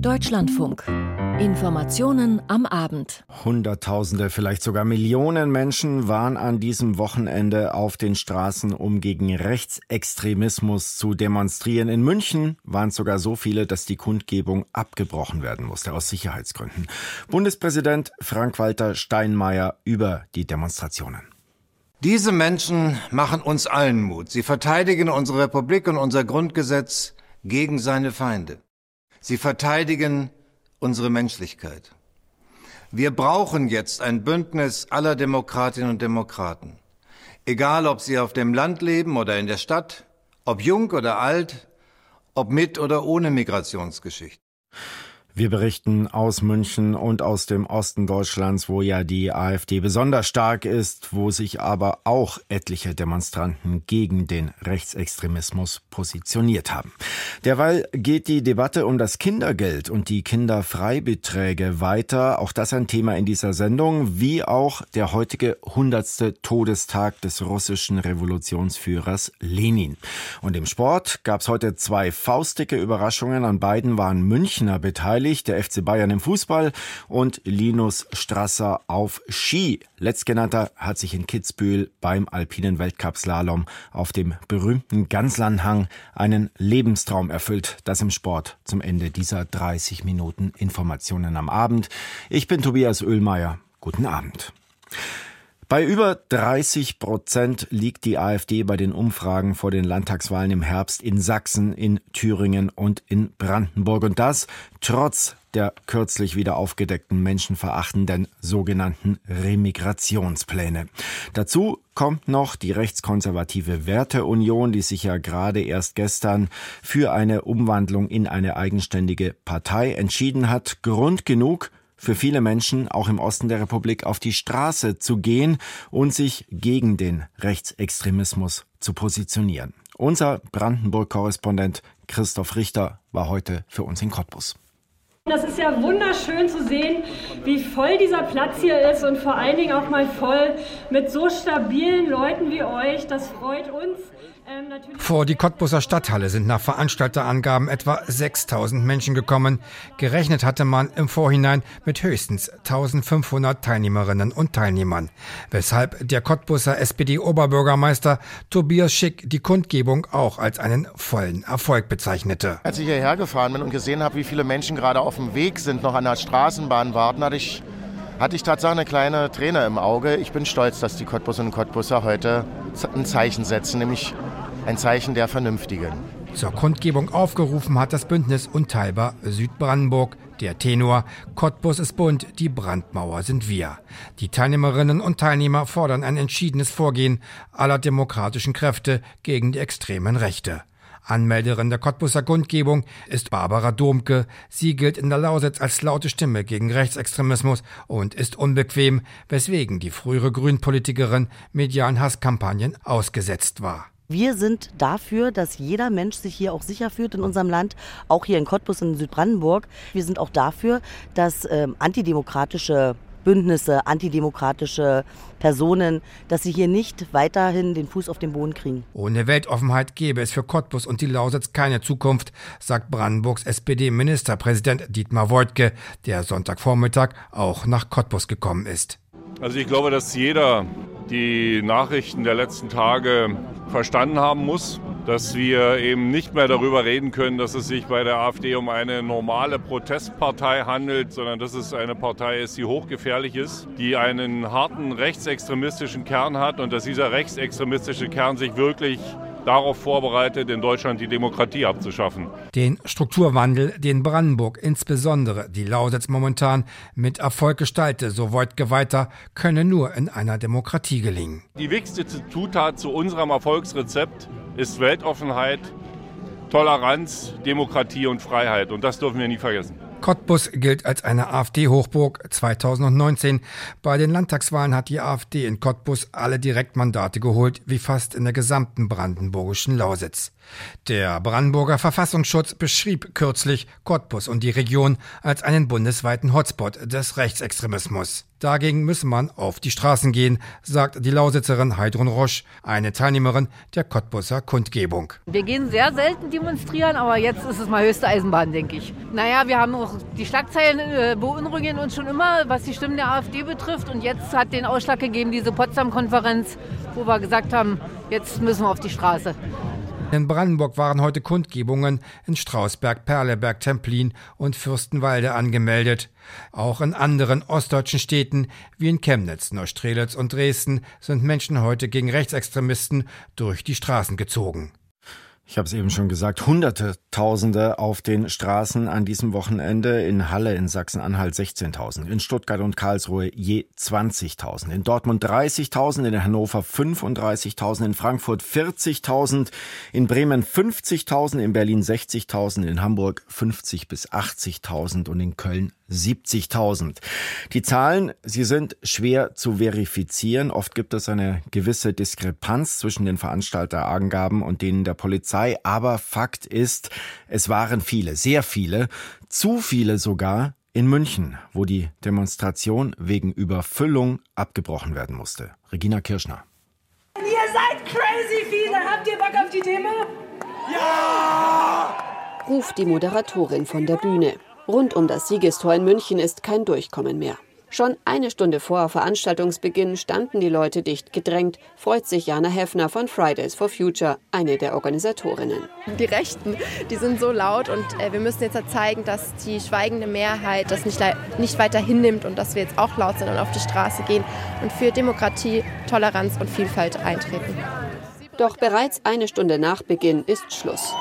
Deutschlandfunk. Informationen am Abend. Hunderttausende, vielleicht sogar Millionen Menschen waren an diesem Wochenende auf den Straßen, um gegen Rechtsextremismus zu demonstrieren. In München waren es sogar so viele, dass die Kundgebung abgebrochen werden musste aus Sicherheitsgründen. Bundespräsident Frank-Walter Steinmeier über die Demonstrationen. Diese Menschen machen uns allen Mut. Sie verteidigen unsere Republik und unser Grundgesetz gegen seine Feinde. Sie verteidigen unsere Menschlichkeit. Wir brauchen jetzt ein Bündnis aller Demokratinnen und Demokraten. Egal, ob sie auf dem Land leben oder in der Stadt, ob jung oder alt, ob mit oder ohne Migrationsgeschichte. Wir berichten aus München und aus dem Osten Deutschlands, wo ja die AfD besonders stark ist, wo sich aber auch etliche Demonstranten gegen den Rechtsextremismus positioniert haben. Derweil geht die Debatte um das Kindergeld und die Kinderfreibeträge weiter. Auch das ein Thema in dieser Sendung, wie auch der heutige hundertste Todestag des russischen Revolutionsführers Lenin. Und im Sport gab es heute zwei faustdicke Überraschungen. An beiden waren Münchner beteiligt beteiligt, der FC Bayern im Fußball und Linus Strasser auf Ski. Letztgenannter hat sich in Kitzbühel beim alpinen Weltcup-Slalom auf dem berühmten Ganslandhang einen Lebenstraum erfüllt. Das im Sport zum Ende dieser 30 Minuten Informationen am Abend. Ich bin Tobias Oehlmeier. Guten Abend. Bei über 30 Prozent liegt die AfD bei den Umfragen vor den Landtagswahlen im Herbst in Sachsen, in Thüringen und in Brandenburg. Und das trotz der kürzlich wieder aufgedeckten menschenverachtenden sogenannten Remigrationspläne. Dazu kommt noch die rechtskonservative Werteunion, die sich ja gerade erst gestern für eine Umwandlung in eine eigenständige Partei entschieden hat. Grund genug, für viele Menschen, auch im Osten der Republik, auf die Straße zu gehen und sich gegen den Rechtsextremismus zu positionieren. Unser Brandenburg-Korrespondent Christoph Richter war heute für uns in Cottbus. Das ist ja wunderschön zu sehen, wie voll dieser Platz hier ist und vor allen Dingen auch mal voll mit so stabilen Leuten wie euch. Das freut uns. Ähm, Vor die Cottbuser Stadthalle sind nach Veranstalterangaben etwa 6000 Menschen gekommen. Gerechnet hatte man im Vorhinein mit höchstens 1500 Teilnehmerinnen und Teilnehmern. Weshalb der Cottbuser SPD-Oberbürgermeister Tobias Schick die Kundgebung auch als einen vollen Erfolg bezeichnete. Als ich hierher gefahren bin und gesehen habe, wie viele Menschen gerade auf dem Weg sind, noch an der Straßenbahn warten, hatte ich hatte ich tatsächlich eine kleine Träne im Auge. Ich bin stolz, dass die Cottbus und Cottbuser heute ein Zeichen setzen, nämlich ein Zeichen der Vernünftigen. Zur Kundgebung aufgerufen hat das Bündnis Unteilbar Südbrandenburg. Der Tenor Cottbus ist bunt, die Brandmauer sind wir. Die Teilnehmerinnen und Teilnehmer fordern ein entschiedenes Vorgehen aller demokratischen Kräfte gegen die extremen Rechte. Anmelderin der Cottbuser Kundgebung ist Barbara Domke. Sie gilt in der Lausitz als laute Stimme gegen Rechtsextremismus und ist unbequem, weswegen die frühere Grünpolitikerin medialen Hasskampagnen ausgesetzt war. Wir sind dafür, dass jeder Mensch sich hier auch sicher fühlt in unserem Land, auch hier in Cottbus in Südbrandenburg. Wir sind auch dafür, dass ähm, antidemokratische Bündnisse, antidemokratische Personen, dass sie hier nicht weiterhin den Fuß auf den Boden kriegen. Ohne Weltoffenheit gäbe es für Cottbus und die Lausitz keine Zukunft, sagt Brandenburgs SPD-Ministerpräsident Dietmar Woidke, der Sonntagvormittag auch nach Cottbus gekommen ist. Also ich glaube, dass jeder die Nachrichten der letzten Tage verstanden haben muss, dass wir eben nicht mehr darüber reden können, dass es sich bei der AfD um eine normale Protestpartei handelt, sondern dass es eine Partei ist, die hochgefährlich ist, die einen harten rechtsextremistischen Kern hat und dass dieser rechtsextremistische Kern sich wirklich darauf vorbereitet, in Deutschland die Demokratie abzuschaffen. Den Strukturwandel, den Brandenburg, insbesondere die Lausitz momentan mit Erfolg gestalte, so Wojtke weiter, könne nur in einer Demokratie gelingen. Die wichtigste Zutat zu unserem Erfolgsrezept ist Weltoffenheit, Toleranz, Demokratie und Freiheit. Und das dürfen wir nie vergessen. Cottbus gilt als eine AfD-Hochburg 2019. Bei den Landtagswahlen hat die AfD in Cottbus alle Direktmandate geholt, wie fast in der gesamten brandenburgischen Lausitz. Der Brandenburger Verfassungsschutz beschrieb kürzlich Cottbus und die Region als einen bundesweiten Hotspot des Rechtsextremismus. Dagegen müsse man auf die Straßen gehen, sagt die Lausitzerin Heidrun Roche, eine Teilnehmerin der Cottbuser Kundgebung. Wir gehen sehr selten demonstrieren, aber jetzt ist es mal höchste Eisenbahn, denke ich. Naja, wir haben auch die Schlagzeilen äh, beunruhigen uns schon immer, was die Stimmen der AfD betrifft. Und jetzt hat den Ausschlag gegeben diese Potsdam-Konferenz, wo wir gesagt haben, jetzt müssen wir auf die Straße. In Brandenburg waren heute Kundgebungen in Strausberg, Perleberg, Templin und Fürstenwalde angemeldet. Auch in anderen ostdeutschen Städten wie in Chemnitz, Neustrelitz und Dresden sind Menschen heute gegen Rechtsextremisten durch die Straßen gezogen. Ich habe es eben schon gesagt, Hunderte, Tausende auf den Straßen an diesem Wochenende. In Halle in Sachsen-Anhalt 16.000, in Stuttgart und Karlsruhe je 20.000, in Dortmund 30.000, in Hannover 35.000, in Frankfurt 40.000, in Bremen 50.000, in Berlin 60.000, in Hamburg 50 bis 80.000 und in Köln 70.000. Die Zahlen, sie sind schwer zu verifizieren. Oft gibt es eine gewisse Diskrepanz zwischen den Veranstalterangaben und denen der Polizei. Aber Fakt ist, es waren viele, sehr viele, zu viele sogar in München, wo die Demonstration wegen Überfüllung abgebrochen werden musste. Regina Kirschner. Ihr seid crazy viele. Habt ihr Bock auf die Demo? Ja! ruft die Moderatorin von der Bühne. Rund um das Siegestor in München ist kein Durchkommen mehr. Schon eine Stunde vor Veranstaltungsbeginn standen die Leute dicht gedrängt, freut sich Jana Heffner von Fridays for Future, eine der Organisatorinnen. Die Rechten, die sind so laut und äh, wir müssen jetzt zeigen, dass die schweigende Mehrheit das nicht, nicht weiter hinnimmt und dass wir jetzt auch laut sind und auf die Straße gehen und für Demokratie, Toleranz und Vielfalt eintreten. Doch bereits eine Stunde nach Beginn ist Schluss.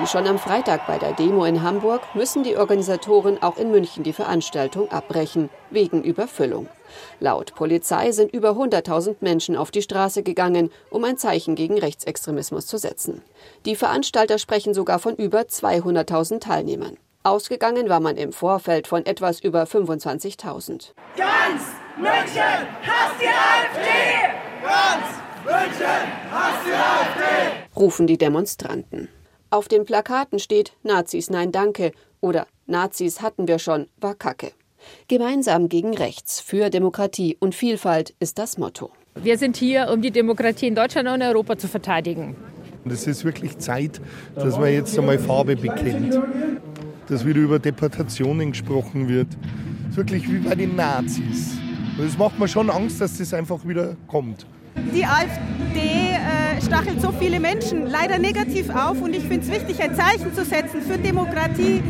Wie schon am Freitag bei der Demo in Hamburg müssen die Organisatoren auch in München die Veranstaltung abbrechen, wegen Überfüllung. Laut Polizei sind über 100.000 Menschen auf die Straße gegangen, um ein Zeichen gegen Rechtsextremismus zu setzen. Die Veranstalter sprechen sogar von über 200.000 Teilnehmern. Ausgegangen war man im Vorfeld von etwas über 25.000. Ganz München hasst die AfD! Ganz München hasst die AfD! rufen die Demonstranten. Auf den Plakaten steht Nazis nein danke oder Nazis hatten wir schon, war Kacke. Gemeinsam gegen Rechts, für Demokratie und Vielfalt ist das Motto. Wir sind hier, um die Demokratie in Deutschland und Europa zu verteidigen. Es ist wirklich Zeit, dass man jetzt einmal Farbe bekennt. Dass wieder über Deportationen gesprochen wird. Es ist wirklich wie bei den Nazis. Es macht mir schon Angst, dass das einfach wieder kommt. Die AfD äh, stachelt so viele Menschen leider negativ auf und ich finde es wichtig, ein Zeichen zu setzen für Demokratie.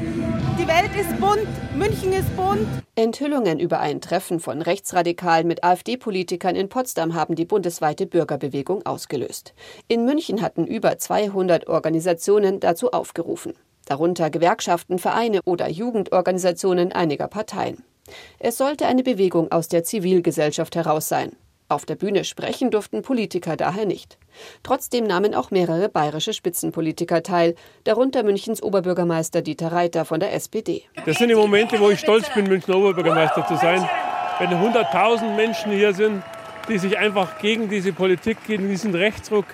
Die Welt ist bunt, München ist bunt. Enthüllungen über ein Treffen von Rechtsradikalen mit AfD-Politikern in Potsdam haben die bundesweite Bürgerbewegung ausgelöst. In München hatten über 200 Organisationen dazu aufgerufen, darunter Gewerkschaften, Vereine oder Jugendorganisationen einiger Parteien. Es sollte eine Bewegung aus der Zivilgesellschaft heraus sein. Auf der Bühne sprechen durften Politiker daher nicht. Trotzdem nahmen auch mehrere bayerische Spitzenpolitiker teil, darunter Münchens Oberbürgermeister Dieter Reiter von der SPD. Das sind die Momente, wo ich stolz bin, Münchner Oberbürgermeister zu sein. Wenn 100.000 Menschen hier sind, die sich einfach gegen diese Politik, gegen diesen Rechtsruck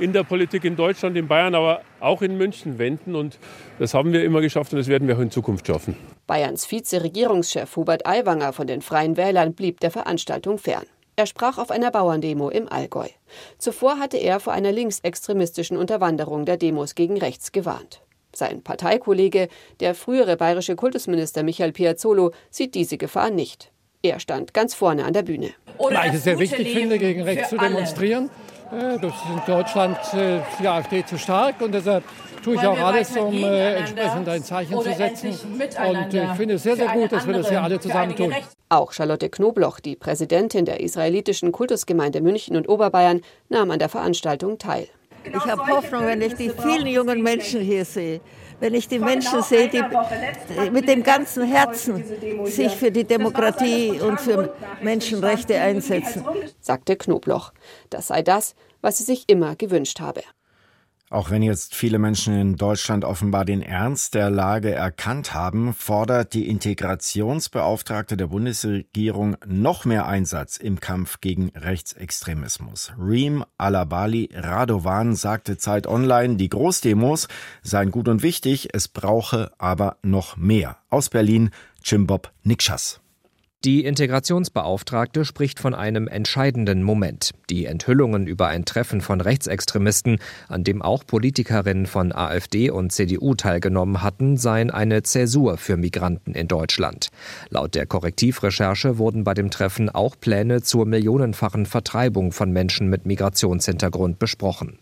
in der Politik in Deutschland, in Bayern, aber auch in München wenden. Und das haben wir immer geschafft und das werden wir auch in Zukunft schaffen. Bayerns Vize-Regierungschef Hubert Aiwanger von den Freien Wählern blieb der Veranstaltung fern. Er sprach auf einer Bauerndemo im Allgäu. Zuvor hatte er vor einer linksextremistischen Unterwanderung der Demos gegen rechts gewarnt. Sein Parteikollege, der frühere bayerische Kultusminister Michael Piazzolo, sieht diese Gefahr nicht. Er stand ganz vorne an der Bühne. Oder Weil ich es sehr wichtig finde, gegen rechts zu demonstrieren. Äh, das ist in Deutschland äh, die AfD zu stark und deshalb tue ich auch alles, um äh, entsprechend ein Zeichen zu setzen. Und ich finde es sehr, sehr gut, dass wir das hier alle zusammen tun. Auch Charlotte Knobloch, die Präsidentin der israelitischen Kultusgemeinde München und Oberbayern, nahm an der Veranstaltung teil. Ich habe Hoffnung, wenn ich die vielen jungen Menschen hier sehe, wenn ich die Menschen sehe, die mit dem ganzen Herzen sich für die Demokratie und für Menschenrechte einsetzen, sagte Knobloch. Das sei das, was sie sich immer gewünscht habe. Auch wenn jetzt viele Menschen in Deutschland offenbar den Ernst der Lage erkannt haben, fordert die Integrationsbeauftragte der Bundesregierung noch mehr Einsatz im Kampf gegen Rechtsextremismus. Reem Alabali Radovan sagte Zeit Online, die Großdemos seien gut und wichtig, es brauche aber noch mehr. Aus Berlin, Chimbob Nikschas. Die Integrationsbeauftragte spricht von einem entscheidenden Moment. Die Enthüllungen über ein Treffen von Rechtsextremisten, an dem auch Politikerinnen von AfD und CDU teilgenommen hatten, seien eine Zäsur für Migranten in Deutschland. Laut der Korrektivrecherche wurden bei dem Treffen auch Pläne zur millionenfachen Vertreibung von Menschen mit Migrationshintergrund besprochen.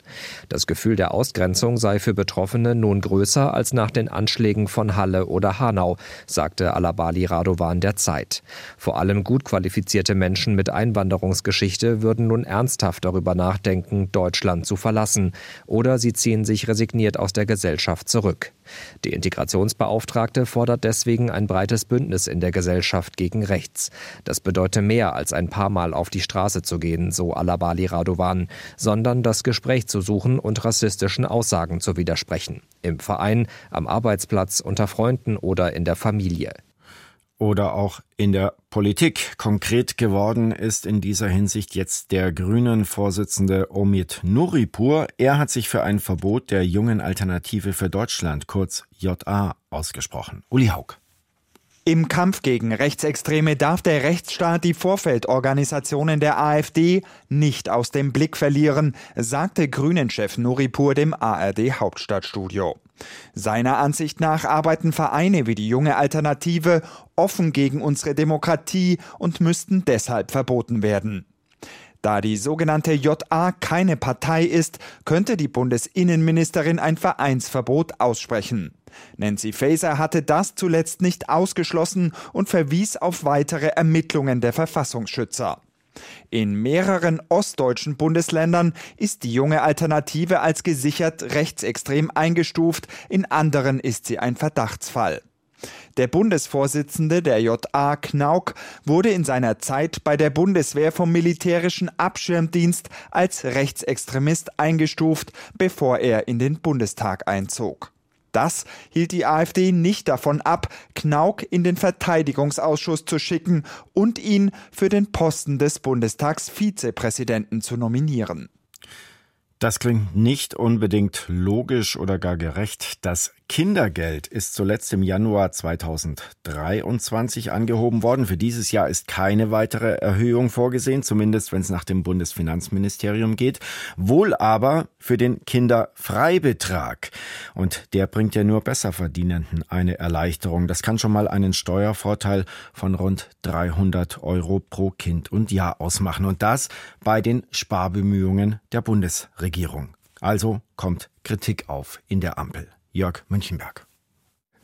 Das Gefühl der Ausgrenzung sei für Betroffene nun größer als nach den Anschlägen von Halle oder Hanau, sagte Alabali Radovan der Zeit. Vor allem gut qualifizierte Menschen mit Einwanderungsgeschichte würden nun ernsthaft darüber nachdenken, Deutschland zu verlassen, oder sie ziehen sich resigniert aus der Gesellschaft zurück. Die Integrationsbeauftragte fordert deswegen ein breites Bündnis in der Gesellschaft gegen rechts. Das bedeutet mehr als ein paar Mal auf die Straße zu gehen, so Alabali Radovan, sondern das Gespräch zu suchen und rassistischen Aussagen zu widersprechen. Im Verein, am Arbeitsplatz, unter Freunden oder in der Familie oder auch in der Politik. Konkret geworden ist in dieser Hinsicht jetzt der Grünen Vorsitzende Omid Nuripur. Er hat sich für ein Verbot der jungen Alternative für Deutschland, kurz JA, ausgesprochen. Uli Haug. Im Kampf gegen Rechtsextreme darf der Rechtsstaat die Vorfeldorganisationen der AfD nicht aus dem Blick verlieren, sagte Grünen-Chef Nuripur dem ARD Hauptstadtstudio. Seiner Ansicht nach arbeiten Vereine wie die junge Alternative offen gegen unsere Demokratie und müssten deshalb verboten werden. Da die sogenannte JA keine Partei ist, könnte die Bundesinnenministerin ein Vereinsverbot aussprechen. Nancy Faeser hatte das zuletzt nicht ausgeschlossen und verwies auf weitere Ermittlungen der Verfassungsschützer. In mehreren ostdeutschen Bundesländern ist die junge Alternative als gesichert rechtsextrem eingestuft, in anderen ist sie ein Verdachtsfall. Der Bundesvorsitzende der JA Knauk wurde in seiner Zeit bei der Bundeswehr vom militärischen Abschirmdienst als Rechtsextremist eingestuft, bevor er in den Bundestag einzog. Das hielt die AfD nicht davon ab, Knauk in den Verteidigungsausschuss zu schicken und ihn für den Posten des Bundestagsvizepräsidenten zu nominieren. Das klingt nicht unbedingt logisch oder gar gerecht. Das Kindergeld ist zuletzt im Januar 2023 angehoben worden. Für dieses Jahr ist keine weitere Erhöhung vorgesehen, zumindest wenn es nach dem Bundesfinanzministerium geht. Wohl aber für den Kinderfreibetrag. Und der bringt ja nur Besserverdienenden eine Erleichterung. Das kann schon mal einen Steuervorteil von rund 300 Euro pro Kind und Jahr ausmachen. Und das bei den Sparbemühungen der Bundesregierung. Also kommt Kritik auf in der Ampel. Jörg Münchenberg.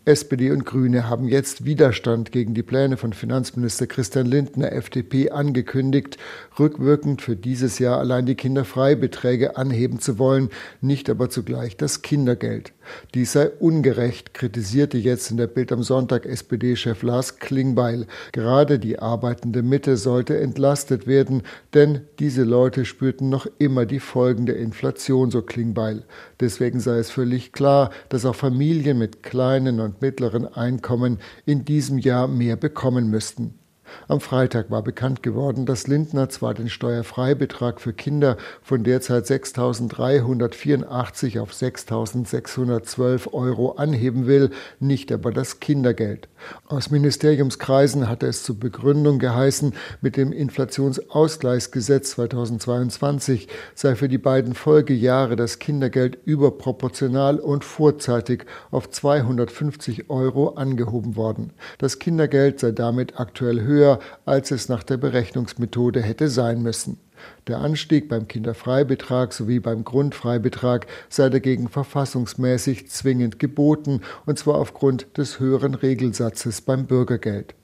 SPD und Grüne haben jetzt Widerstand gegen die Pläne von Finanzminister Christian Lindner, FDP, angekündigt, rückwirkend für dieses Jahr allein die Kinderfreibeträge anheben zu wollen, nicht aber zugleich das Kindergeld. Dies sei ungerecht, kritisierte jetzt in der Bild am Sonntag SPD-Chef Lars Klingbeil. Gerade die arbeitende Mitte sollte entlastet werden, denn diese Leute spürten noch immer die Folgen der Inflation, so Klingbeil. Deswegen sei es völlig klar, dass auch Familien mit kleinen und mittleren Einkommen in diesem Jahr mehr bekommen müssten. Am Freitag war bekannt geworden, dass Lindner zwar den Steuerfreibetrag für Kinder von derzeit 6.384 auf 6.612 Euro anheben will, nicht aber das Kindergeld. Aus Ministeriumskreisen hatte es zur Begründung geheißen, mit dem Inflationsausgleichsgesetz 2022 sei für die beiden Folgejahre das Kindergeld überproportional und vorzeitig auf 250 Euro angehoben worden. Das Kindergeld sei damit aktuell höher, als es nach der Berechnungsmethode hätte sein müssen. Der Anstieg beim Kinderfreibetrag sowie beim Grundfreibetrag sei dagegen verfassungsmäßig zwingend geboten, und zwar aufgrund des höheren Regelsatzes beim Bürgergeld.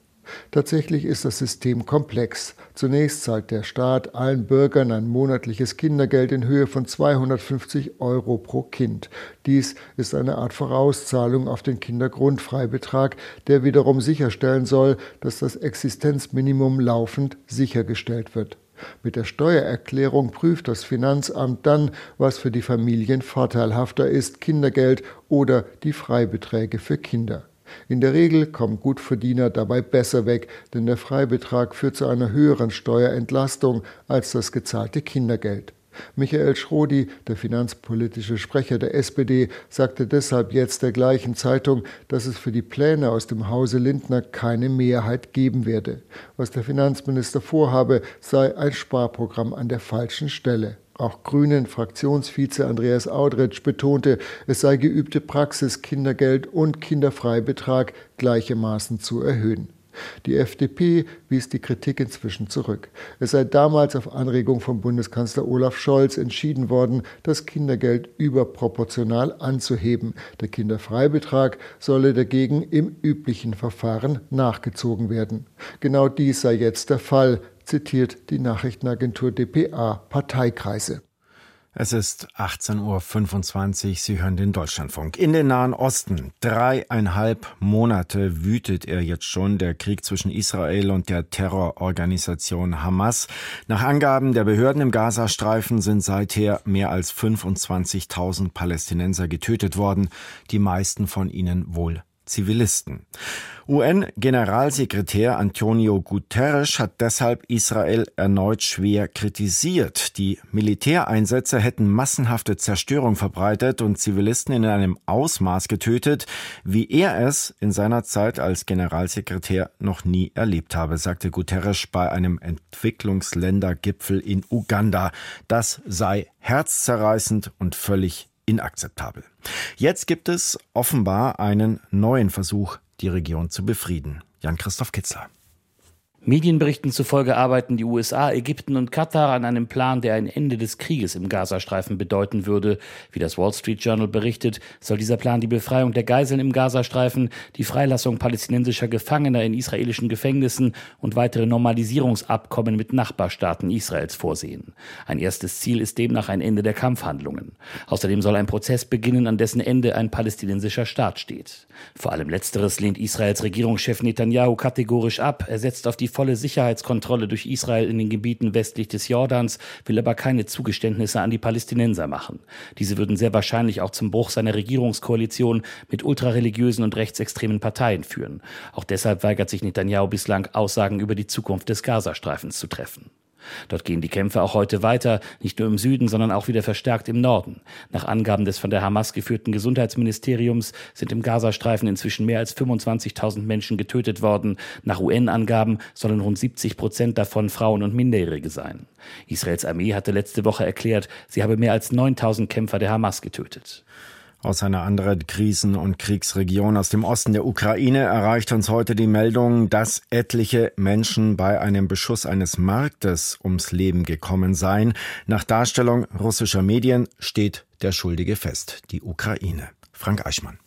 Tatsächlich ist das System komplex. Zunächst zahlt der Staat allen Bürgern ein monatliches Kindergeld in Höhe von 250 Euro pro Kind. Dies ist eine Art Vorauszahlung auf den Kindergrundfreibetrag, der wiederum sicherstellen soll, dass das Existenzminimum laufend sichergestellt wird. Mit der Steuererklärung prüft das Finanzamt dann, was für die Familien vorteilhafter ist, Kindergeld oder die Freibeträge für Kinder. In der Regel kommen Gutverdiener dabei besser weg, denn der Freibetrag führt zu einer höheren Steuerentlastung als das gezahlte Kindergeld. Michael Schrodi, der finanzpolitische Sprecher der SPD, sagte deshalb jetzt der gleichen Zeitung, dass es für die Pläne aus dem Hause Lindner keine Mehrheit geben werde. Was der Finanzminister vorhabe, sei ein Sparprogramm an der falschen Stelle. Auch Grünen Fraktionsvize Andreas Audretsch betonte, es sei geübte Praxis, Kindergeld und Kinderfreibetrag gleichermaßen zu erhöhen. Die FDP wies die Kritik inzwischen zurück. Es sei damals auf Anregung von Bundeskanzler Olaf Scholz entschieden worden, das Kindergeld überproportional anzuheben. Der Kinderfreibetrag solle dagegen im üblichen Verfahren nachgezogen werden. Genau dies sei jetzt der Fall, zitiert die Nachrichtenagentur dpa Parteikreise. Es ist 18.25 Uhr. Sie hören den Deutschlandfunk. In den Nahen Osten. Dreieinhalb Monate wütet er jetzt schon, der Krieg zwischen Israel und der Terrororganisation Hamas. Nach Angaben der Behörden im Gazastreifen sind seither mehr als 25.000 Palästinenser getötet worden, die meisten von ihnen wohl Zivilisten. UN-Generalsekretär Antonio Guterres hat deshalb Israel erneut schwer kritisiert. Die Militäreinsätze hätten massenhafte Zerstörung verbreitet und Zivilisten in einem Ausmaß getötet, wie er es in seiner Zeit als Generalsekretär noch nie erlebt habe, sagte Guterres bei einem Entwicklungsländergipfel in Uganda. Das sei herzzerreißend und völlig inakzeptabel. Jetzt gibt es offenbar einen neuen Versuch, die Region zu befrieden. Jan-Christoph Kitzler. Medienberichten zufolge arbeiten die USA, Ägypten und Katar an einem Plan, der ein Ende des Krieges im Gazastreifen bedeuten würde. Wie das Wall Street Journal berichtet, soll dieser Plan die Befreiung der Geiseln im Gazastreifen, die Freilassung palästinensischer Gefangener in israelischen Gefängnissen und weitere Normalisierungsabkommen mit Nachbarstaaten Israels vorsehen. Ein erstes Ziel ist demnach ein Ende der Kampfhandlungen. Außerdem soll ein Prozess beginnen, an dessen Ende ein palästinensischer Staat steht. Vor allem letzteres lehnt Israels Regierungschef Netanyahu kategorisch ab. Er setzt auf die volle Sicherheitskontrolle durch Israel in den Gebieten westlich des Jordans, will aber keine Zugeständnisse an die Palästinenser machen. Diese würden sehr wahrscheinlich auch zum Bruch seiner Regierungskoalition mit ultrareligiösen und rechtsextremen Parteien führen. Auch deshalb weigert sich Netanyahu bislang, Aussagen über die Zukunft des Gazastreifens zu treffen. Dort gehen die Kämpfe auch heute weiter, nicht nur im Süden, sondern auch wieder verstärkt im Norden. Nach Angaben des von der Hamas geführten Gesundheitsministeriums sind im Gazastreifen inzwischen mehr als 25.000 Menschen getötet worden. Nach UN-Angaben sollen rund 70 Prozent davon Frauen und Minderjährige sein. Israels Armee hatte letzte Woche erklärt, sie habe mehr als 9.000 Kämpfer der Hamas getötet. Aus einer anderen Krisen- und Kriegsregion aus dem Osten der Ukraine erreicht uns heute die Meldung, dass etliche Menschen bei einem Beschuss eines Marktes ums Leben gekommen seien. Nach Darstellung russischer Medien steht der Schuldige fest, die Ukraine. Frank Eichmann.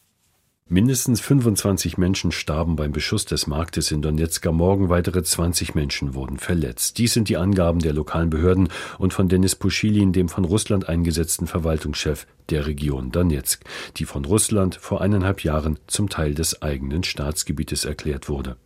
Mindestens 25 Menschen starben beim Beschuss des Marktes in Donetsk. Am Morgen weitere 20 Menschen wurden verletzt. Dies sind die Angaben der lokalen Behörden und von Denis Puschilin, dem von Russland eingesetzten Verwaltungschef der Region Donetsk, die von Russland vor eineinhalb Jahren zum Teil des eigenen Staatsgebietes erklärt wurde.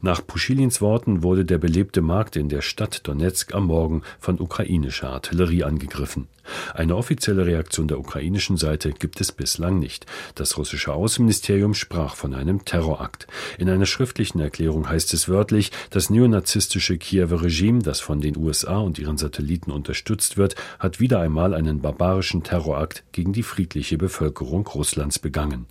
Nach Puschilins Worten wurde der belebte Markt in der Stadt Donetsk am Morgen von ukrainischer Artillerie angegriffen. Eine offizielle Reaktion der ukrainischen Seite gibt es bislang nicht. Das russische Außenministerium sprach von einem Terrorakt. In einer schriftlichen Erklärung heißt es wörtlich, das neonazistische Kiewer Regime, das von den USA und ihren Satelliten unterstützt wird, hat wieder einmal einen barbarischen Terrorakt gegen die friedliche Bevölkerung Russlands begangen.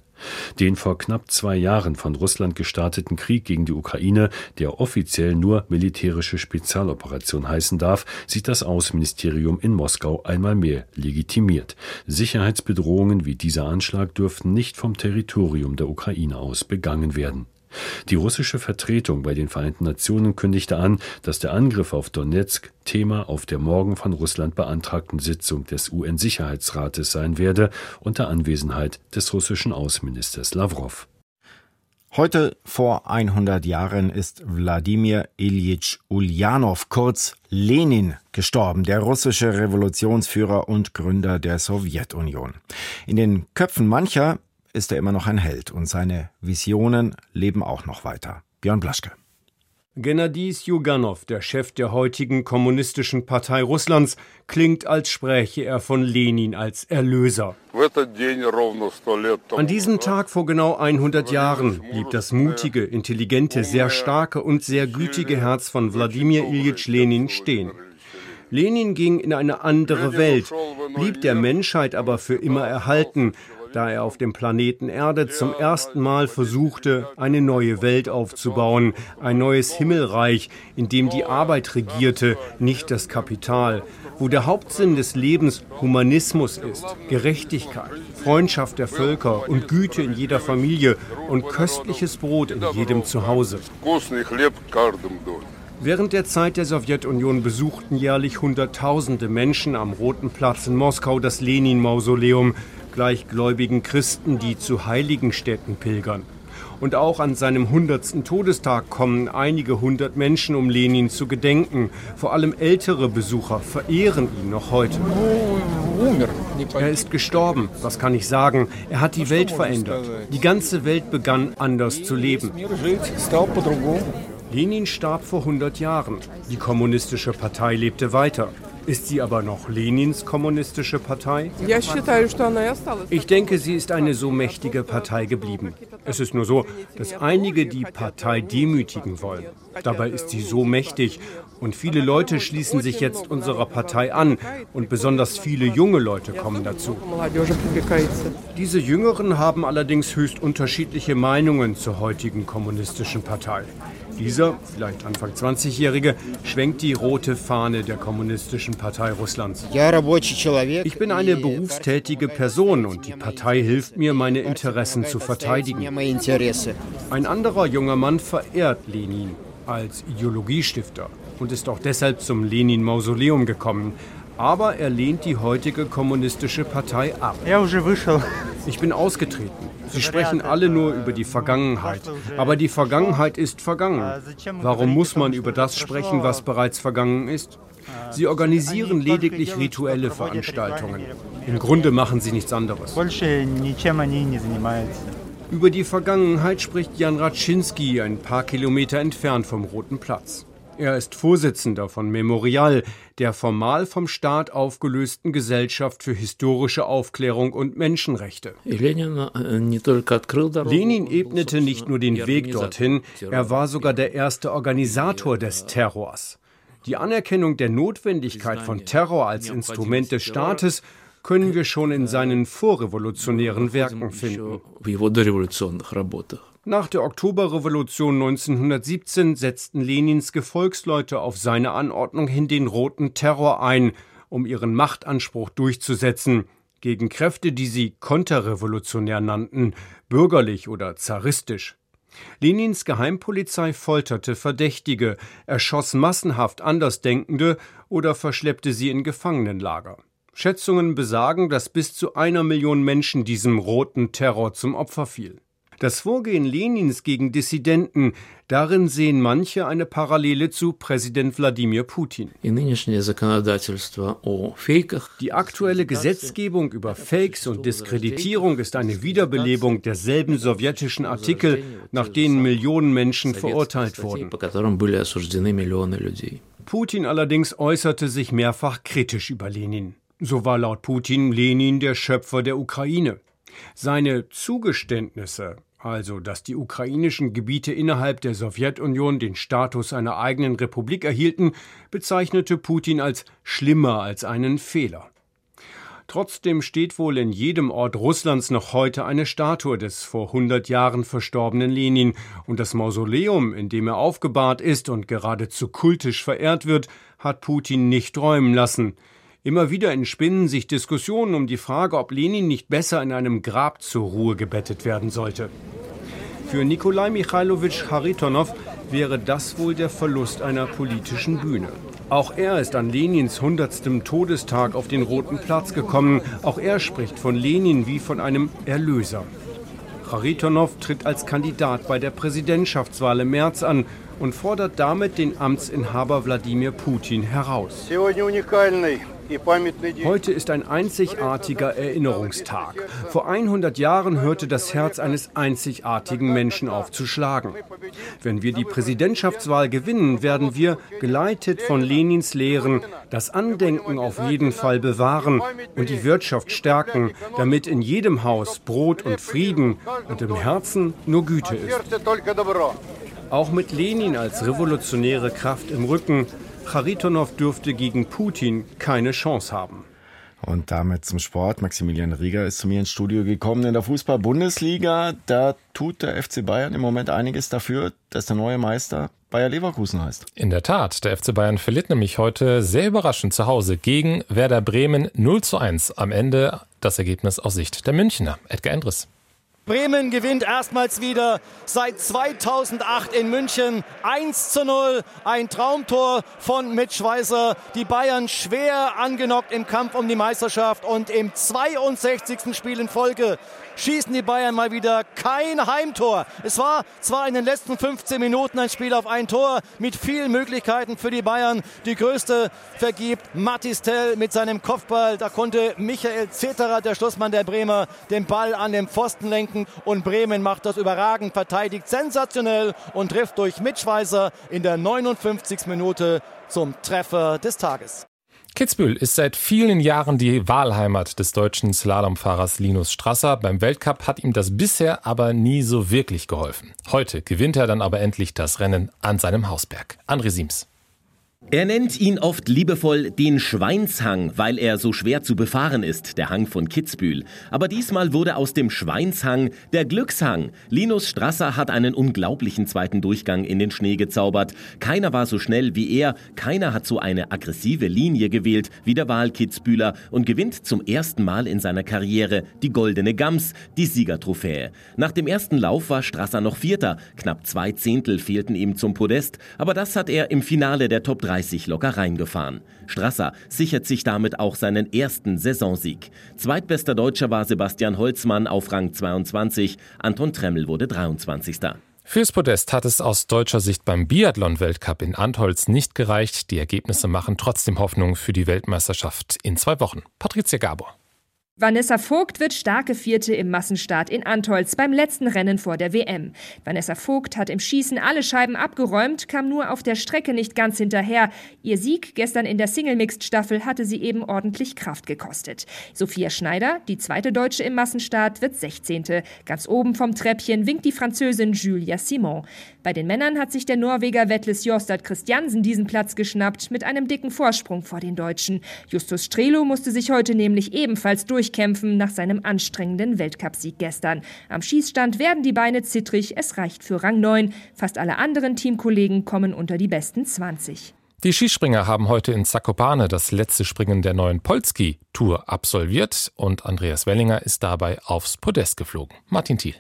Den vor knapp zwei Jahren von Russland gestarteten Krieg gegen die Ukraine, der offiziell nur militärische Spezialoperation heißen darf, sieht das Außenministerium in Moskau einmal mehr legitimiert. Sicherheitsbedrohungen wie dieser Anschlag dürften nicht vom Territorium der Ukraine aus begangen werden. Die russische Vertretung bei den Vereinten Nationen kündigte an, dass der Angriff auf Donetsk Thema auf der morgen von Russland beantragten Sitzung des UN-Sicherheitsrates sein werde, unter Anwesenheit des russischen Außenministers Lavrov. Heute vor 100 Jahren ist Wladimir Ilyich Ulyanov, kurz Lenin, gestorben, der russische Revolutionsführer und Gründer der Sowjetunion. In den Köpfen mancher ist er immer noch ein Held und seine Visionen leben auch noch weiter. Björn Blaschke. Gennady Sjuganov, der Chef der heutigen Kommunistischen Partei Russlands, klingt, als spräche er von Lenin als Erlöser. An diesem Tag vor genau 100 Jahren blieb das mutige, intelligente, sehr starke und sehr gütige Herz von Wladimir Ilyich Lenin stehen. Lenin ging in eine andere Welt, blieb der Menschheit aber für immer erhalten da er auf dem Planeten Erde zum ersten Mal versuchte, eine neue Welt aufzubauen, ein neues Himmelreich, in dem die Arbeit regierte, nicht das Kapital, wo der Hauptsinn des Lebens Humanismus ist, Gerechtigkeit, Freundschaft der Völker und Güte in jeder Familie und köstliches Brot in jedem Zuhause. Während der Zeit der Sowjetunion besuchten jährlich Hunderttausende Menschen am Roten Platz in Moskau das Lenin-Mausoleum, gleichgläubigen Christen, die zu heiligen Städten pilgern. Und auch an seinem hundertsten Todestag kommen einige hundert Menschen, um Lenin zu gedenken. Vor allem ältere Besucher verehren ihn noch heute. Er ist gestorben, was kann ich sagen? Er hat die Welt verändert. Die ganze Welt begann anders zu leben. Lenin starb vor 100 Jahren. Die kommunistische Partei lebte weiter. Ist sie aber noch Lenins kommunistische Partei? Ich denke, sie ist eine so mächtige Partei geblieben. Es ist nur so, dass einige die Partei demütigen wollen. Dabei ist sie so mächtig und viele Leute schließen sich jetzt unserer Partei an und besonders viele junge Leute kommen dazu. Diese Jüngeren haben allerdings höchst unterschiedliche Meinungen zur heutigen kommunistischen Partei. Dieser, vielleicht Anfang 20-Jährige, schwenkt die rote Fahne der Kommunistischen Partei Russlands. Ich bin eine berufstätige Person und die Partei hilft mir, meine Interessen zu verteidigen. Ein anderer junger Mann verehrt Lenin als Ideologiestifter und ist auch deshalb zum Lenin-Mausoleum gekommen. Aber er lehnt die heutige kommunistische Partei ab. Ich bin ausgetreten. Sie sprechen alle nur über die Vergangenheit. Aber die Vergangenheit ist vergangen. Warum muss man über das sprechen, was bereits vergangen ist? Sie organisieren lediglich rituelle Veranstaltungen. Im Grunde machen sie nichts anderes. Über die Vergangenheit spricht Jan Raczynski ein paar Kilometer entfernt vom Roten Platz. Er ist Vorsitzender von Memorial, der formal vom Staat aufgelösten Gesellschaft für historische Aufklärung und Menschenrechte. Lenin ebnete nicht nur den Weg dorthin, er war sogar der erste Organisator des Terrors. Die Anerkennung der Notwendigkeit von Terror als Instrument des Staates können wir schon in seinen vorrevolutionären Werken finden. Nach der Oktoberrevolution 1917 setzten Lenins Gefolgsleute auf seine Anordnung hin den roten Terror ein, um ihren Machtanspruch durchzusetzen, gegen Kräfte, die sie konterrevolutionär nannten, bürgerlich oder zaristisch. Lenins Geheimpolizei folterte Verdächtige, erschoss massenhaft Andersdenkende oder verschleppte sie in Gefangenenlager. Schätzungen besagen, dass bis zu einer Million Menschen diesem roten Terror zum Opfer fiel. Das Vorgehen Lenins gegen Dissidenten, darin sehen manche eine Parallele zu Präsident Wladimir Putin. Die aktuelle Gesetzgebung über Fakes und Diskreditierung ist eine Wiederbelebung derselben sowjetischen Artikel, nach denen Millionen Menschen verurteilt wurden. Putin allerdings äußerte sich mehrfach kritisch über Lenin. So war laut Putin Lenin der Schöpfer der Ukraine. Seine Zugeständnisse, also dass die ukrainischen Gebiete innerhalb der Sowjetunion den Status einer eigenen Republik erhielten, bezeichnete Putin als schlimmer als einen Fehler. Trotzdem steht wohl in jedem Ort Russlands noch heute eine Statue des vor 100 Jahren verstorbenen Lenin und das Mausoleum, in dem er aufgebahrt ist und geradezu kultisch verehrt wird, hat Putin nicht räumen lassen. Immer wieder entspinnen sich Diskussionen um die Frage, ob Lenin nicht besser in einem Grab zur Ruhe gebettet werden sollte. Für Nikolai Michailowitsch Haritonov wäre das wohl der Verlust einer politischen Bühne. Auch er ist an Lenins 100. Todestag auf den Roten Platz gekommen. Auch er spricht von Lenin wie von einem Erlöser. Haritonov tritt als Kandidat bei der Präsidentschaftswahl im März an und fordert damit den Amtsinhaber Wladimir Putin heraus. Heute ist ein einzigartiger Erinnerungstag. Vor 100 Jahren hörte das Herz eines einzigartigen Menschen auf zu schlagen. Wenn wir die Präsidentschaftswahl gewinnen, werden wir, geleitet von Lenins Lehren, das Andenken auf jeden Fall bewahren und die Wirtschaft stärken, damit in jedem Haus Brot und Frieden und im Herzen nur Güte ist. Auch mit Lenin als revolutionäre Kraft im Rücken Charitonov dürfte gegen Putin keine Chance haben. Und damit zum Sport. Maximilian Rieger ist zu mir ins Studio gekommen. In der Fußball-Bundesliga, da tut der FC Bayern im Moment einiges dafür, dass der neue Meister Bayer Leverkusen heißt. In der Tat, der FC Bayern verliert nämlich heute sehr überraschend zu Hause gegen Werder Bremen 0 zu 1. Am Ende das Ergebnis aus Sicht der Münchner. Edgar Endres. Bremen gewinnt erstmals wieder seit 2008 in München 1 zu 0. Ein Traumtor von Mitch Weiser. Die Bayern schwer angenockt im Kampf um die Meisterschaft und im 62. Spiel in Folge schießen die Bayern mal wieder kein Heimtor. Es war zwar in den letzten 15 Minuten ein Spiel auf ein Tor mit vielen Möglichkeiten für die Bayern. Die größte vergibt Matistel mit seinem Kopfball. Da konnte Michael Zetterer, der Schlussmann der Bremer, den Ball an den Pfosten lenken. Und Bremen macht das überragend, verteidigt sensationell und trifft durch Mitschweißer in der 59. Minute zum Treffer des Tages. Kitzbühel ist seit vielen Jahren die Wahlheimat des deutschen Slalomfahrers Linus Strasser. Beim Weltcup hat ihm das bisher aber nie so wirklich geholfen. Heute gewinnt er dann aber endlich das Rennen an seinem Hausberg. André Siems. Er nennt ihn oft liebevoll den Schweinshang, weil er so schwer zu befahren ist, der Hang von Kitzbühel. Aber diesmal wurde aus dem Schweinshang der Glückshang. Linus Strasser hat einen unglaublichen zweiten Durchgang in den Schnee gezaubert. Keiner war so schnell wie er, keiner hat so eine aggressive Linie gewählt wie der Wahl-Kitzbühler und gewinnt zum ersten Mal in seiner Karriere die Goldene Gams, die Siegertrophäe. Nach dem ersten Lauf war Strasser noch Vierter, knapp zwei Zehntel fehlten ihm zum Podest, aber das hat er im Finale der Top 3 30 locker reingefahren. Strasser sichert sich damit auch seinen ersten Saisonsieg. Zweitbester Deutscher war Sebastian Holzmann auf Rang 22, Anton Tremmel wurde 23. Fürs Podest hat es aus deutscher Sicht beim Biathlon-Weltcup in Antholz nicht gereicht. Die Ergebnisse machen trotzdem Hoffnung für die Weltmeisterschaft in zwei Wochen. Patricia Gabor. Vanessa Vogt wird starke Vierte im Massenstart in Antolz beim letzten Rennen vor der WM. Vanessa Vogt hat im Schießen alle Scheiben abgeräumt, kam nur auf der Strecke nicht ganz hinterher. Ihr Sieg gestern in der Single-Mixed-Staffel hatte sie eben ordentlich Kraft gekostet. Sophia Schneider, die zweite Deutsche im Massenstart, wird 16. Ganz oben vom Treppchen winkt die Französin Julia Simon. Bei den Männern hat sich der Norweger Wettles Jostad Christiansen diesen Platz geschnappt mit einem dicken Vorsprung vor den Deutschen. Justus Strelo musste sich heute nämlich ebenfalls durchkämpfen nach seinem anstrengenden Weltcupsieg gestern. Am Schießstand werden die Beine zittrig, es reicht für Rang 9. Fast alle anderen Teamkollegen kommen unter die besten 20. Die Skispringer haben heute in Zakopane das letzte Springen der neuen Polski-Tour absolviert und Andreas Wellinger ist dabei aufs Podest geflogen. Martin Thiel.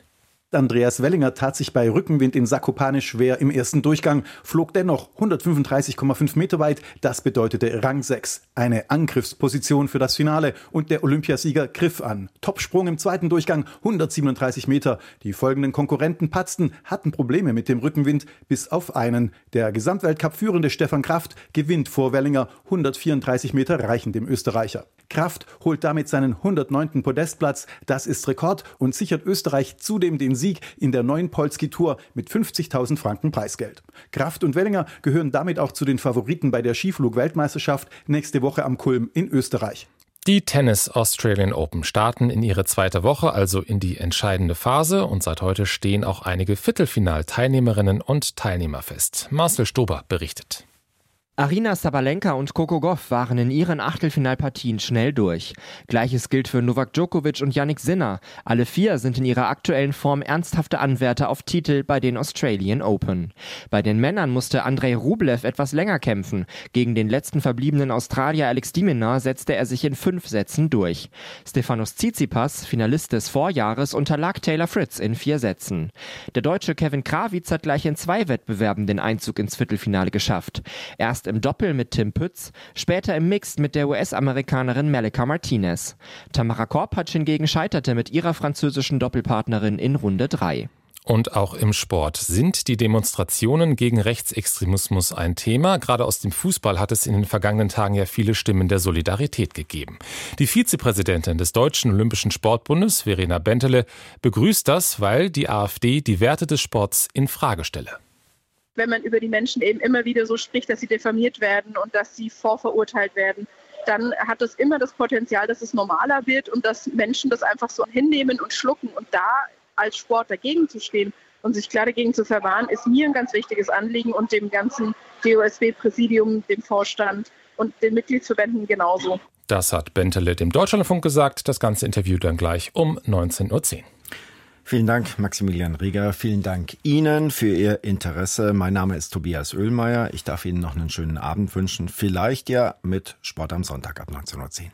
Andreas Wellinger tat sich bei Rückenwind in Sakopane schwer im ersten Durchgang, flog dennoch 135,5 Meter weit. Das bedeutete Rang 6. Eine Angriffsposition für das Finale und der Olympiasieger griff an. Topsprung im zweiten Durchgang 137 Meter. Die folgenden Konkurrenten patzten, hatten Probleme mit dem Rückenwind, bis auf einen. Der Gesamtweltcup-führende Stefan Kraft gewinnt vor Wellinger 134 Meter reichen dem Österreicher. Kraft holt damit seinen 109. Podestplatz. Das ist Rekord und sichert Österreich zudem den Sieg in der neuen Polski Tour mit 50.000 Franken Preisgeld. Kraft und Wellinger gehören damit auch zu den Favoriten bei der Skiflug-Weltmeisterschaft nächste Woche am Kulm in Österreich. Die Tennis Australian Open starten in ihre zweite Woche, also in die entscheidende Phase und seit heute stehen auch einige Viertelfinal-Teilnehmerinnen und Teilnehmer fest. Marcel Stober berichtet. Arina Sabalenka und Coco Goff waren in ihren Achtelfinalpartien schnell durch. Gleiches gilt für Novak Djokovic und Yannick Sinner. Alle vier sind in ihrer aktuellen Form ernsthafte Anwärter auf Titel bei den Australian Open. Bei den Männern musste Andrei Rublev etwas länger kämpfen. Gegen den letzten verbliebenen Australier Alex Dimina setzte er sich in fünf Sätzen durch. Stefanos Tsitsipas, Finalist des Vorjahres, unterlag Taylor Fritz in vier Sätzen. Der Deutsche Kevin Krawitz hat gleich in zwei Wettbewerben den Einzug ins Viertelfinale geschafft. Erst im Doppel mit Tim Pütz, später im Mixed mit der US-Amerikanerin Melika Martinez. Tamara Korpatsch hingegen scheiterte mit ihrer französischen Doppelpartnerin in Runde 3. Und auch im Sport sind die Demonstrationen gegen Rechtsextremismus ein Thema. Gerade aus dem Fußball hat es in den vergangenen Tagen ja viele Stimmen der Solidarität gegeben. Die Vizepräsidentin des Deutschen Olympischen Sportbundes, Verena Bentele, begrüßt das, weil die AfD die Werte des Sports in Frage stelle wenn man über die Menschen eben immer wieder so spricht, dass sie diffamiert werden und dass sie vorverurteilt werden, dann hat das immer das Potenzial, dass es normaler wird und dass Menschen das einfach so hinnehmen und schlucken. Und da als Sport dagegen zu stehen und sich klar dagegen zu verwahren, ist mir ein ganz wichtiges Anliegen und dem ganzen DOSB-Präsidium, dem Vorstand und den Mitgliedsverbänden genauso. Das hat Bentele dem Deutschlandfunk gesagt. Das ganze Interview dann gleich um 19.10 Uhr. Vielen Dank, Maximilian Rieger. Vielen Dank Ihnen für Ihr Interesse. Mein Name ist Tobias Oehlmeier. Ich darf Ihnen noch einen schönen Abend wünschen. Vielleicht ja mit Sport am Sonntag ab 19.10 Uhr.